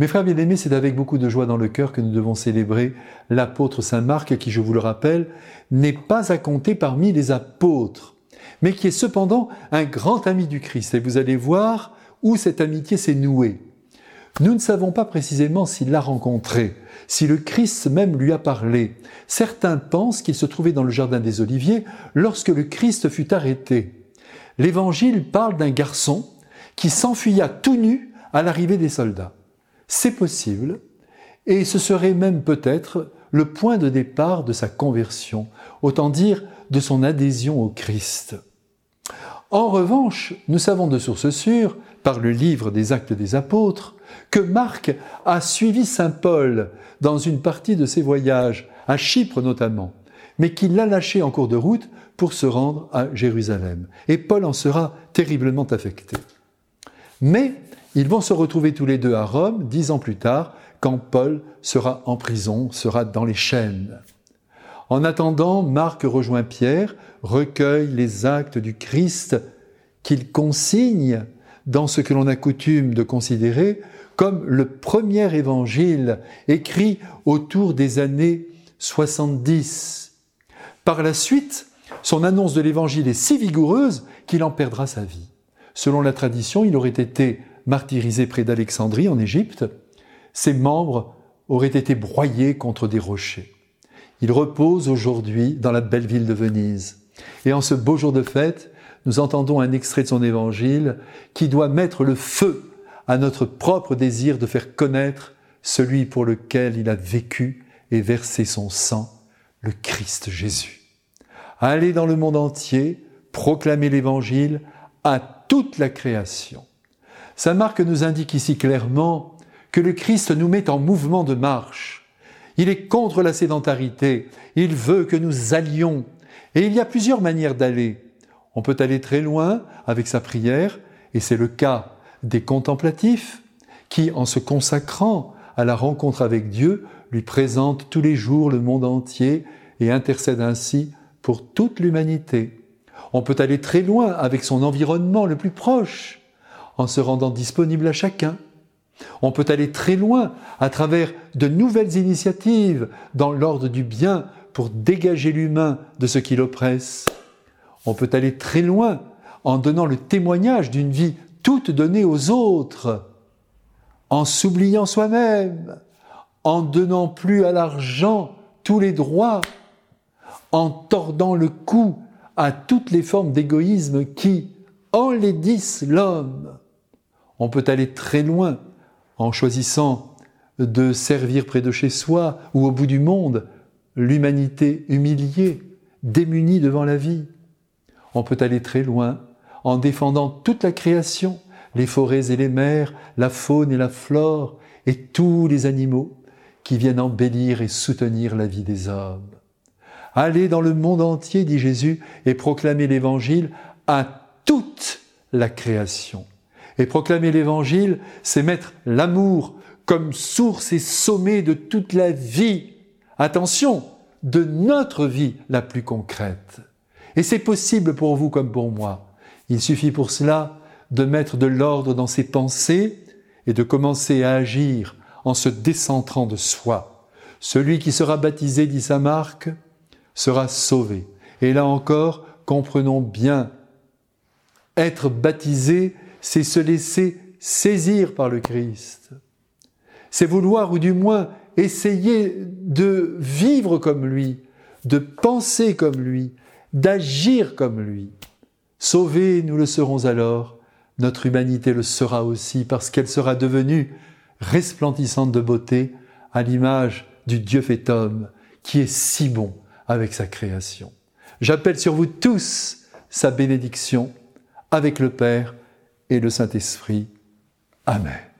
Mes frères bien-aimés, c'est avec beaucoup de joie dans le cœur que nous devons célébrer l'apôtre Saint Marc, qui, je vous le rappelle, n'est pas à compter parmi les apôtres, mais qui est cependant un grand ami du Christ. Et vous allez voir où cette amitié s'est nouée. Nous ne savons pas précisément s'il l'a rencontré, si le Christ même lui a parlé. Certains pensent qu'il se trouvait dans le jardin des Oliviers lorsque le Christ fut arrêté. L'Évangile parle d'un garçon qui s'enfuya tout nu à l'arrivée des soldats. C'est possible, et ce serait même peut-être le point de départ de sa conversion, autant dire de son adhésion au Christ. En revanche, nous savons de source sûre, par le livre des actes des apôtres, que Marc a suivi Saint Paul dans une partie de ses voyages, à Chypre notamment, mais qu'il l'a lâché en cours de route pour se rendre à Jérusalem. Et Paul en sera terriblement affecté. Mais ils vont se retrouver tous les deux à Rome dix ans plus tard, quand Paul sera en prison, sera dans les chaînes. En attendant, Marc rejoint Pierre, recueille les actes du Christ qu'il consigne dans ce que l'on a coutume de considérer comme le premier évangile écrit autour des années 70. Par la suite, son annonce de l'évangile est si vigoureuse qu'il en perdra sa vie. Selon la tradition, il aurait été martyrisé près d'Alexandrie en Égypte, ses membres auraient été broyés contre des rochers. Il repose aujourd'hui dans la belle ville de Venise. Et en ce beau jour de fête, nous entendons un extrait de son évangile qui doit mettre le feu à notre propre désir de faire connaître celui pour lequel il a vécu et versé son sang, le Christ Jésus. Allez dans le monde entier, proclamer l'évangile à toute la création. Saint Marc nous indique ici clairement que le Christ nous met en mouvement de marche. Il est contre la sédentarité, il veut que nous allions. Et il y a plusieurs manières d'aller. On peut aller très loin avec sa prière, et c'est le cas des contemplatifs, qui, en se consacrant à la rencontre avec Dieu, lui présentent tous les jours le monde entier et intercèdent ainsi pour toute l'humanité. On peut aller très loin avec son environnement le plus proche, en se rendant disponible à chacun. On peut aller très loin à travers de nouvelles initiatives dans l'ordre du bien pour dégager l'humain de ce qui l'oppresse. On peut aller très loin en donnant le témoignage d'une vie toute donnée aux autres, en s'oubliant soi-même, en donnant plus à l'argent tous les droits, en tordant le cou à toutes les formes d'égoïsme qui enlaidissent l'homme. On peut aller très loin en choisissant de servir près de chez soi ou au bout du monde l'humanité humiliée, démunie devant la vie. On peut aller très loin en défendant toute la création, les forêts et les mers, la faune et la flore, et tous les animaux qui viennent embellir et soutenir la vie des hommes. Allez dans le monde entier, dit Jésus, et proclamez l'Évangile à toute la création. Et proclamer l'Évangile, c'est mettre l'amour comme source et sommet de toute la vie. Attention, de notre vie la plus concrète. Et c'est possible pour vous comme pour moi. Il suffit pour cela de mettre de l'ordre dans ses pensées et de commencer à agir en se décentrant de soi. Celui qui sera baptisé, dit Saint Marc, sera sauvé. Et là encore, comprenons bien, être baptisé, c'est se laisser saisir par le Christ. C'est vouloir, ou du moins essayer de vivre comme lui, de penser comme lui, d'agir comme lui. Sauvés, nous le serons alors, notre humanité le sera aussi, parce qu'elle sera devenue resplendissante de beauté à l'image du Dieu fait homme, qui est si bon avec sa création. J'appelle sur vous tous sa bénédiction avec le Père et le Saint-Esprit. Amen.